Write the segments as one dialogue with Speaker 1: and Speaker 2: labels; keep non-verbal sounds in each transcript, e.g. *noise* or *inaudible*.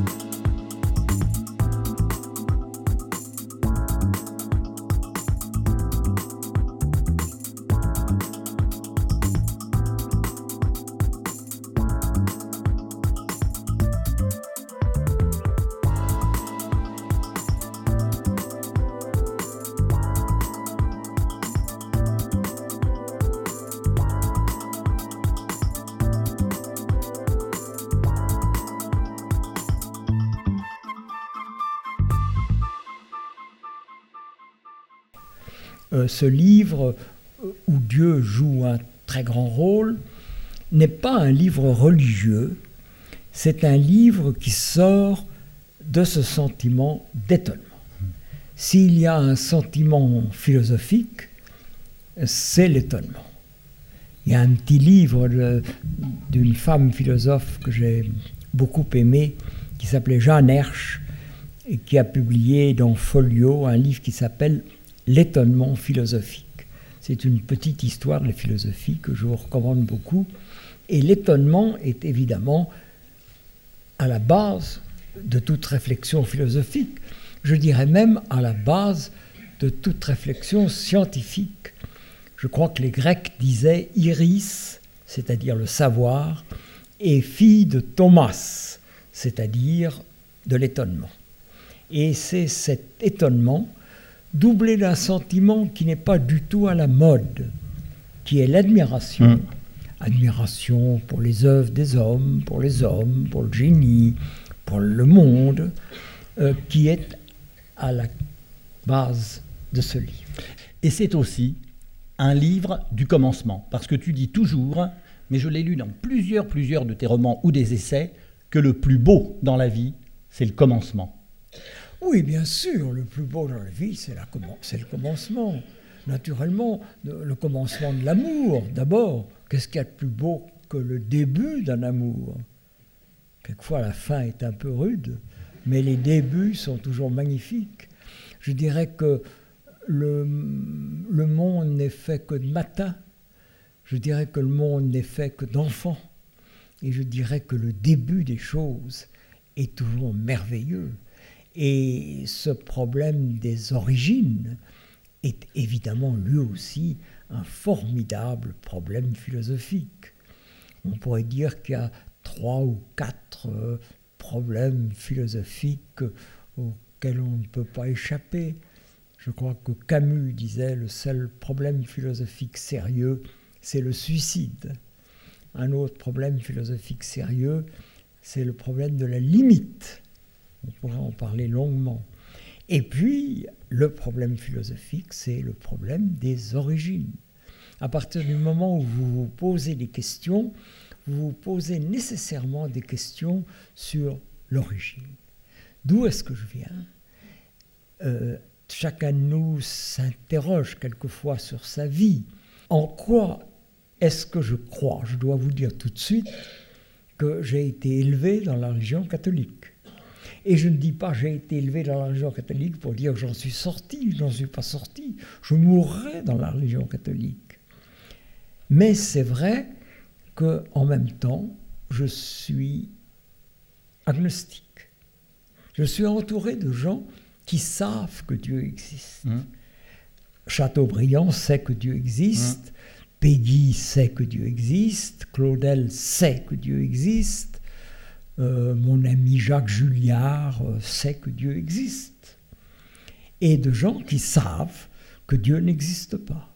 Speaker 1: Euh, ce livre où Dieu joue un très grand rôle n'est pas un livre religieux, c'est un livre qui sort de ce sentiment d'étonnement. S'il y a un sentiment philosophique, c'est l'étonnement. Il y a un petit livre d'une femme philosophe que j'ai beaucoup aimé, qui s'appelait Jeanne Hersch, et qui a publié dans Folio un livre qui s'appelle L'étonnement philosophique. C'est une petite histoire de la philosophie que je vous recommande beaucoup. Et l'étonnement est évidemment à la base de toute réflexion philosophique. Je dirais même à la base de toute réflexion scientifique. Je crois que les Grecs disaient iris, c'est-à-dire le savoir, et fille de Thomas, c'est-à-dire de l'étonnement. Et c'est cet étonnement doublé d'un sentiment qui n'est pas du tout à la mode, qui est l'admiration. Hmm. Admiration pour les œuvres des hommes, pour les hommes, pour le génie, pour le monde, euh, qui est à la base de ce livre.
Speaker 2: Et c'est aussi un livre du commencement, parce que tu dis toujours, mais je l'ai lu dans plusieurs, plusieurs de tes romans ou des essais, que le plus beau dans la vie, c'est le commencement.
Speaker 1: Oui, bien sûr, le plus beau dans la vie, c'est le commencement. Naturellement, le commencement de l'amour, d'abord. Qu'est-ce qu'il y a de plus beau que le début d'un amour? Quelquefois, la fin est un peu rude, mais les débuts sont toujours magnifiques. Je dirais que le, monde n'est fait que de matin. Je dirais que le monde n'est fait que d'enfants. Et je dirais que le début des choses est toujours merveilleux. Et ce problème des origines est évidemment lui aussi un formidable problème philosophique. On pourrait dire qu'il y a trois ou quatre euh, problèmes philosophiques auxquels on ne peut pas échapper. Je crois que Camus disait le seul problème philosophique sérieux, c'est le suicide. Un autre problème philosophique sérieux, c'est le problème de la limite. On pourra en parler longuement. Et puis, le problème philosophique, c'est le problème des origines. À partir du moment où vous vous posez des questions, vous vous posez nécessairement des questions sur l'origine. D'où est-ce que je viens? Euh, Chacun de nous s'interroge quelquefois sur sa vie. En quoi est-ce que je crois? Je dois vous dire tout de suite que j'ai été élevé dans la religion catholique. Et je ne dis pas j'ai été élevé dans la religion catholique pour dire j'en suis sorti, je n'en suis pas sorti. Je mourrai dans la religion catholique. Mais c'est vrai qu'en même temps, je suis agnostique. Je suis entouré de gens qui savent que Dieu existe. Mmh. Chateaubriand sait que Dieu existe, mmh. Peggy sait que Dieu existe, Claudel sait que Dieu existe, euh, mon ami Jacques Julliard euh, sait que Dieu existe. Et de gens qui savent que Dieu n'existe pas.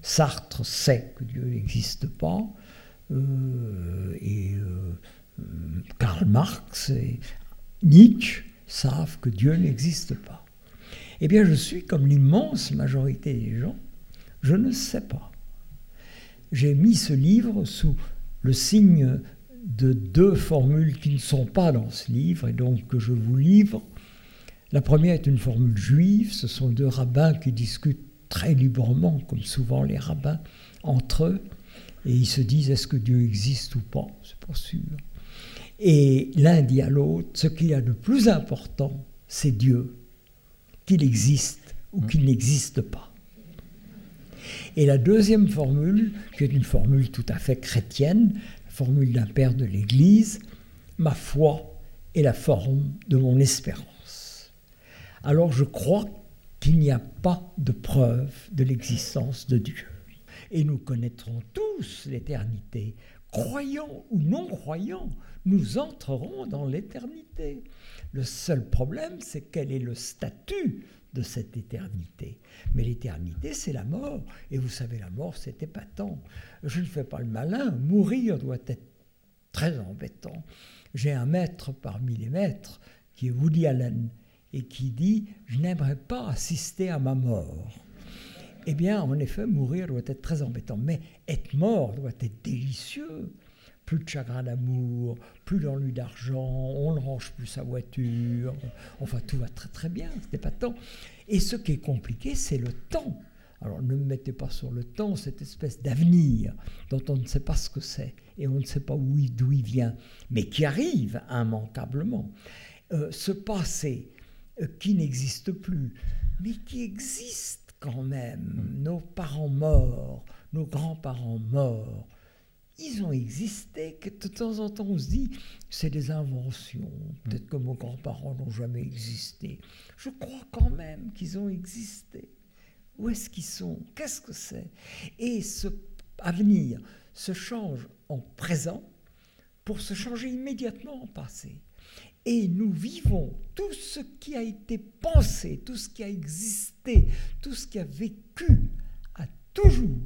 Speaker 1: Sartre sait que Dieu n'existe pas, euh, et Karl Marx et Nietzsche savent que Dieu n'existe pas. Eh bien, je suis comme l'immense majorité des gens, je ne sais pas. J'ai mis ce livre sous le signe de deux formules qui ne sont pas dans ce livre et donc que je vous livre. La première est une formule juive, ce sont deux rabbins qui discutent très librement, comme souvent les rabbins, entre eux, et ils se disent est-ce que Dieu existe ou pas? C'est pas sûr. Et l'un dit à l'autre ce qu'il y a de plus important, c'est Dieu, qu'il existe ou qu'il n'existe pas. Et la deuxième formule, qui est une formule tout à fait chrétienne, formule d'un père de l'Église, ma foi est la forme de mon espérance. Alors je crois qu'il n'y a pas de preuve de l'existence de Dieu. Et nous connaîtrons tous l'éternité. Croyants ou non croyants, nous entrerons dans l'éternité. Le seul problème, c'est quel est le statut de cette éternité. Mais l'éternité, c'est la mort. Et vous savez, la mort, c'est épatant. Je ne fais pas le malin. Mourir doit être très embêtant. J'ai un maître parmi les maîtres, qui est Woody Allen, et qui dit Je n'aimerais pas assister à ma mort. Eh bien, en effet, mourir doit être très embêtant, mais être mort doit être délicieux. Plus de chagrin d'amour, plus d'ennui d'argent, on ne range plus sa voiture, enfin tout va très très bien, ce n'est pas tant. Et ce qui est compliqué, c'est le temps. Alors ne me mettez pas sur le temps cette espèce d'avenir dont on ne sait pas ce que c'est et on ne sait pas d'où il vient, mais qui arrive immanquablement. Euh, ce passé euh, qui n'existe plus, mais qui existe quand même, nos parents morts, nos grands-parents morts, ils ont existé, que de temps en temps on se dit, c'est des inventions, peut-être que nos grands-parents n'ont jamais existé. Je crois quand même qu'ils ont existé. Où est-ce qu'ils sont? Qu'est-ce que c'est? Et ce avenir se change en présent pour se changer immédiatement en passé. Et nous vivons tout ce qui a été pensé, tout ce qui a existé, tout ce qui a vécu, a toujours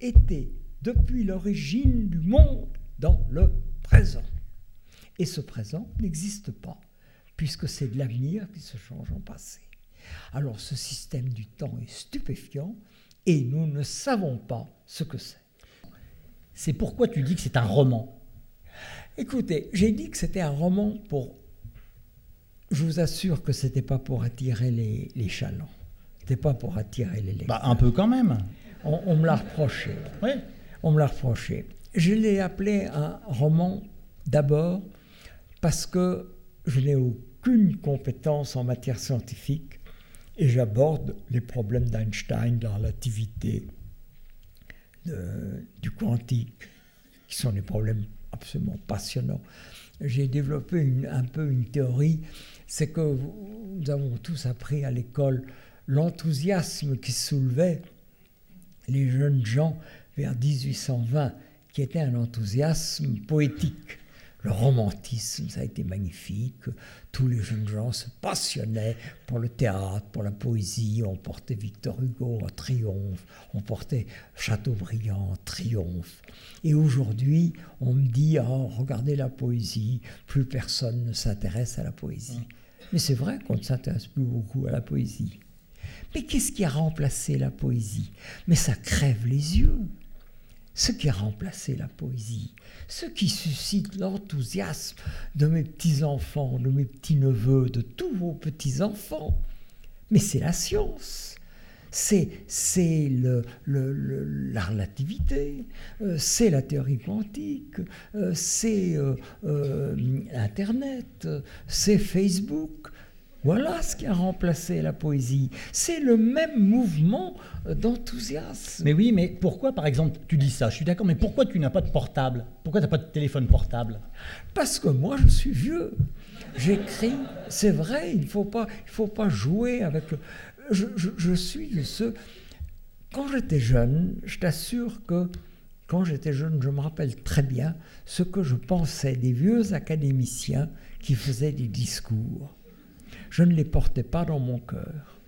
Speaker 1: été, depuis l'origine du monde, dans le présent. Et ce présent n'existe pas, puisque c'est de l'avenir qui se change en passé. Alors ce système du temps est stupéfiant et nous ne savons pas ce que c'est.
Speaker 2: C'est pourquoi tu dis que c'est un roman.
Speaker 1: Écoutez, j'ai dit que c'était un roman pour je vous assure que ce n'était pas pour attirer les, les chalands. C'était pas pour attirer les lecteurs.
Speaker 2: Bah, un peu quand même.
Speaker 1: On, me l'a reproché.
Speaker 2: Oui.
Speaker 1: On me l'a reproché. Je l'ai appelé un roman d'abord parce que je n'ai aucune compétence en matière scientifique et j'aborde les problèmes d'Einstein, de la relativité, du quantique, qui sont des problèmes absolument passionnants. J'ai développé un peu une théorie c'est que nous avons tous appris à l'école l'enthousiasme qui soulevait les jeunes gens vers 1820, qui était un enthousiasme poétique. Le romantisme, ça a été magnifique. Tous les jeunes gens se passionnaient pour le théâtre, pour la poésie. On portait Victor Hugo en triomphe, on portait Chateaubriand en triomphe. Et aujourd'hui, on me dit, oh, regardez la poésie, plus personne ne s'intéresse à la poésie. Mais c'est vrai qu'on ne s'intéresse plus beaucoup à la poésie. Mais qu'est-ce qui a remplacé la poésie? Mais ça crève les yeux. Ce qui a remplacé la poésie, ce qui suscite l'enthousiasme de mes petits-enfants, de mes petits-neveux, de tous vos petits-enfants, mais c'est la science c'est la relativité, euh, c'est la théorie quantique, euh, c'est euh, Internet, c'est Facebook. Voilà ce qui a remplacé la poésie. C'est le même mouvement d'enthousiasme.
Speaker 2: Mais oui, mais pourquoi, par exemple, tu dis ça Je suis d'accord, mais pourquoi tu n'as pas de portable? Pourquoi tu n'as pas de téléphone portable?
Speaker 1: Parce que moi, je suis vieux. J'écris, c'est vrai, il ne faut, pas, il faut pas jouer avec je, suis de ceux. Quand j'étais jeune, je t'assure que quand j'étais jeune, je me rappelle très bien ce que je pensais des vieux académiciens qui faisaient des discours. Je ne les portais pas dans mon cœur.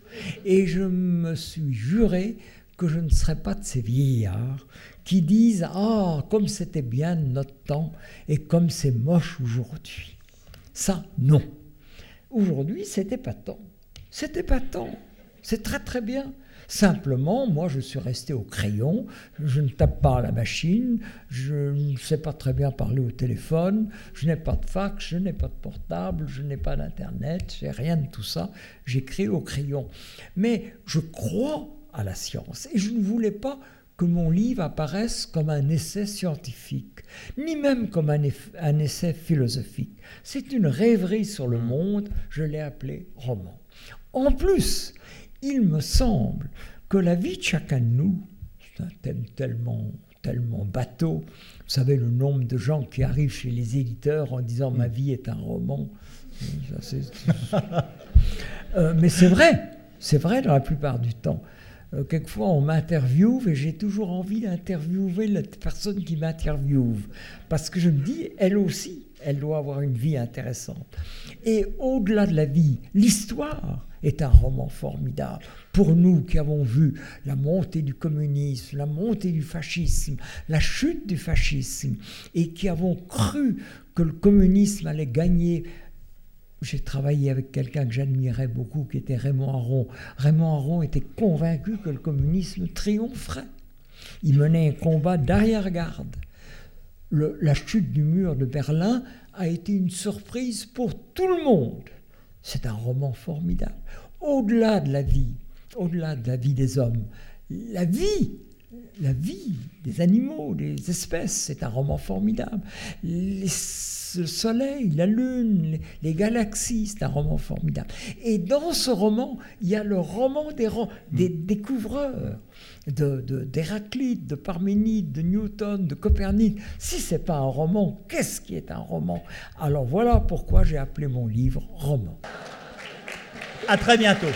Speaker 1: Et je me suis juré que je ne serais pas de ces vieillards qui disent Ah, comme c'était bien notre temps et comme c'est moche aujourd'hui. Ça, non. Aujourd'hui, c'était pas tant. C'était pas tant. C'est très très bien. Simplement, moi, je suis resté au crayon, je ne tape pas à la machine, je ne sais pas très bien parler au téléphone, je n'ai pas de fax, je n'ai pas de portable, je n'ai pas d'internet, j'ai rien de tout ça. J'écris au crayon. Mais je crois à la science et je ne voulais pas que mon livre apparaisse comme un essai scientifique, ni même comme un, un essai philosophique. C'est une rêverie sur le monde, je l'ai appelé roman. En plus, il me semble que la vie de chacun de nous, c'est un thème tellement, tellement bateau, vous savez le nombre de gens qui arrivent chez les éditeurs en disant ma vie est un roman, *laughs* Euh, mais c'est vrai, c'est vrai dans la plupart du temps. Euh, quelquefois, on m'interviewe et j'ai toujours envie d'interviewer la personne qui m'interviewe. Parce que je me dis, elle aussi, elle doit avoir une vie intéressante. Et au-delà de la vie, l'histoire est un roman formidable. Pour nous qui avons vu la montée du communisme, la montée du fascisme, la chute du fascisme, et qui avons cru que le communisme allait gagner j'ai travaillé avec quelqu'un que j'admirais beaucoup, qui était Raymond Aron. Raymond Aron était convaincu que le communisme triompherait. Il menait un combat d'arrière-garde. La chute du mur de Berlin a été une surprise pour tout le monde. C'est un roman formidable. Au-delà de la vie, au-delà de la vie des hommes, la vie la vie des animaux, des espèces, c'est un roman formidable. le soleil, la lune, les, galaxies, c'est un roman formidable. Et dans ce roman, il y a le roman des, des découvreurs, d'Héraclite, de, de Parménide, de Newton, de Copernic. Si ce n'est pas un roman, qu'est-ce qui est un roman? Alors voilà pourquoi j'ai appelé mon livre roman.
Speaker 2: À très bientôt.